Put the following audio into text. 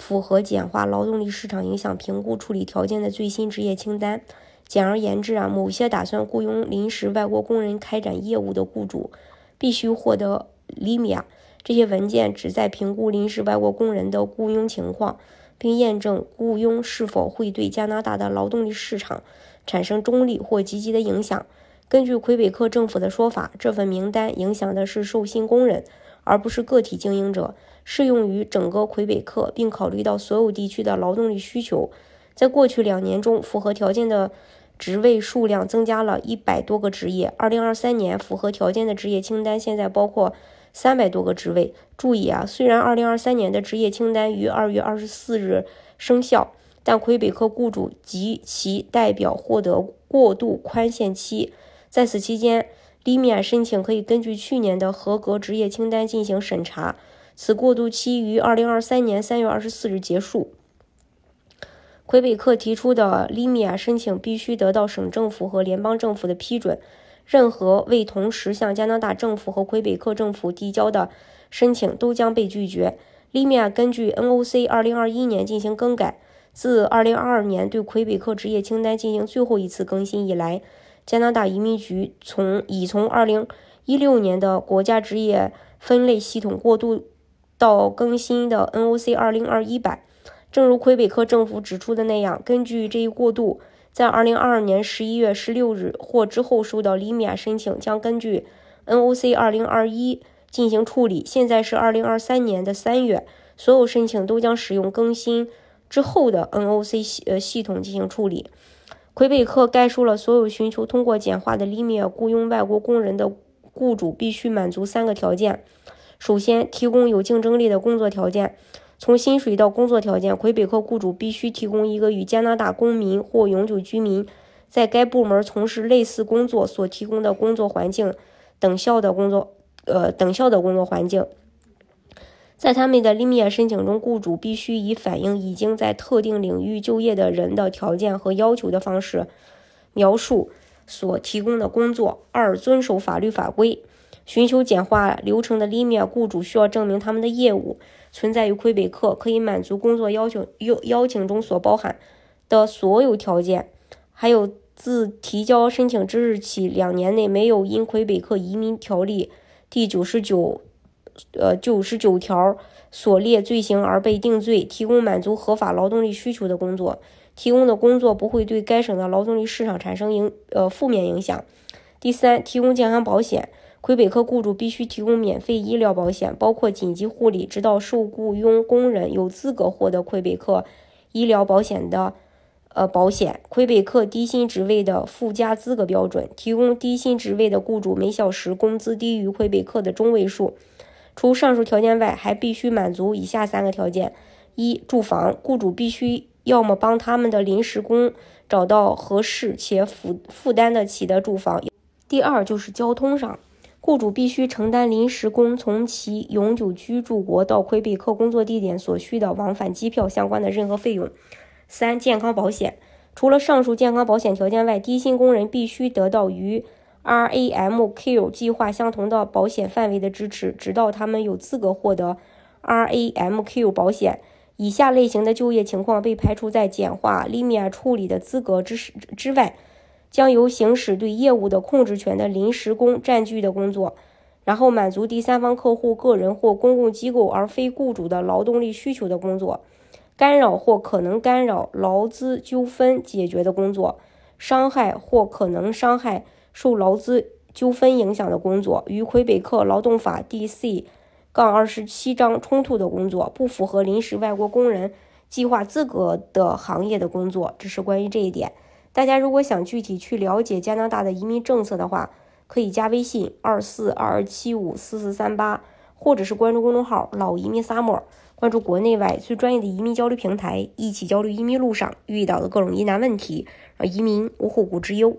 符合简化劳动力市场影响评估处理条件的最新职业清单。简而言之啊，某些打算雇佣临时外国工人开展业务的雇主，必须获得 LIMIA。这些文件旨在评估临时外国工人的雇佣情况，并验证雇佣是否会对加拿大的劳动力市场产生中立或积极的影响。根据魁北克政府的说法，这份名单影响的是受薪工人，而不是个体经营者。适用于整个魁北克，并考虑到所有地区的劳动力需求。在过去两年中，符合条件的职位数量增加了一百多个职业。二零二三年符合条件的职业清单现在包括三百多个职位。注意啊，虽然二零二三年的职业清单于二月二十四日生效，但魁北克雇主及其代表获得过渡宽限期。在此期间，利米亚申请可以根据去年的合格职业清单进行审查。此过渡期于二零二三年三月二十四日结束。魁北克提出的利米亚申请必须得到省政府和联邦政府的批准，任何未同时向加拿大政府和魁北克政府递交的申请都将被拒绝。利米亚根据 NOC 二零二一年进行更改，自二零二二年对魁北克职业清单进行最后一次更新以来，加拿大移民局从已从二零一六年的国家职业分类系统过渡。到更新的 NOC 二零二一版，正如魁北克政府指出的那样，根据这一过渡，在二零二二年十一月十六日或之后收到利米亚申请，将根据 NOC 二零二一进行处理。现在是二零二三年的三月，所有申请都将使用更新之后的 NOC 系呃系统进行处理。魁北克概述了所有寻求通过简化的利米亚雇佣外国工人的雇主必须满足三个条件。首先，提供有竞争力的工作条件。从薪水到工作条件，魁北克雇主必须提供一个与加拿大公民或永久居民在该部门从事类似工作所提供的工作环境等效的工作，呃，等效的工作环境。在他们的利米亚申请中，雇主必须以反映已经在特定领域就业的人的条件和要求的方式描述所提供的工作。二、遵守法律法规。寻求简化流程的利米亚雇主需要证明他们的业务存在于魁北克，可以满足工作要求邀邀请中所包含的所有条件，还有自提交申请之日起两年内没有因魁北克移民条例第九十九呃九十九条所列罪行而被定罪，提供满足合法劳动力需求的工作，提供的工作不会对该省的劳动力市场产生影呃负面影响。第三，提供健康保险。魁北克雇主必须提供免费医疗保险，包括紧急护理，直到受雇佣工人有资格获得魁北克医疗保险的呃保险。魁北克低薪职位的附加资格标准：提供低薪职位的雇主每小时工资低于魁北克的中位数。除上述条件外，还必须满足以下三个条件：一、住房，雇主必须要么帮他们的临时工找到合适且负负担得起的住房；第二就是交通上。雇主必须承担临时工从其永久居住国到魁北克工作地点所需的往返机票相关的任何费用。三、健康保险。除了上述健康保险条件外，低薪工人必须得到与 RAMQ 计划相同的保险范围的支持，直到他们有资格获得 RAMQ 保险。以下类型的就业情况被排除在简化利米亚处理的资格之之外。将由行使对业务的控制权的临时工占据的工作，然后满足第三方客户、个人或公共机构而非雇主的劳动力需求的工作，干扰或可能干扰劳资纠纷解决的工作，伤害或可能伤害受劳资纠纷影响的工作，与魁北克劳动法第 C 杠二十七章冲突的工作，不符合临时外国工人计划资格的行业的工作。这是关于这一点。大家如果想具体去了解加拿大的移民政策的话，可以加微信二四二二七五四四三八，或者是关注公众号“老移民 summer”。关注国内外最专业的移民交流平台，一起交流移民路上遇到的各种疑难问题，让移民无后顾之忧。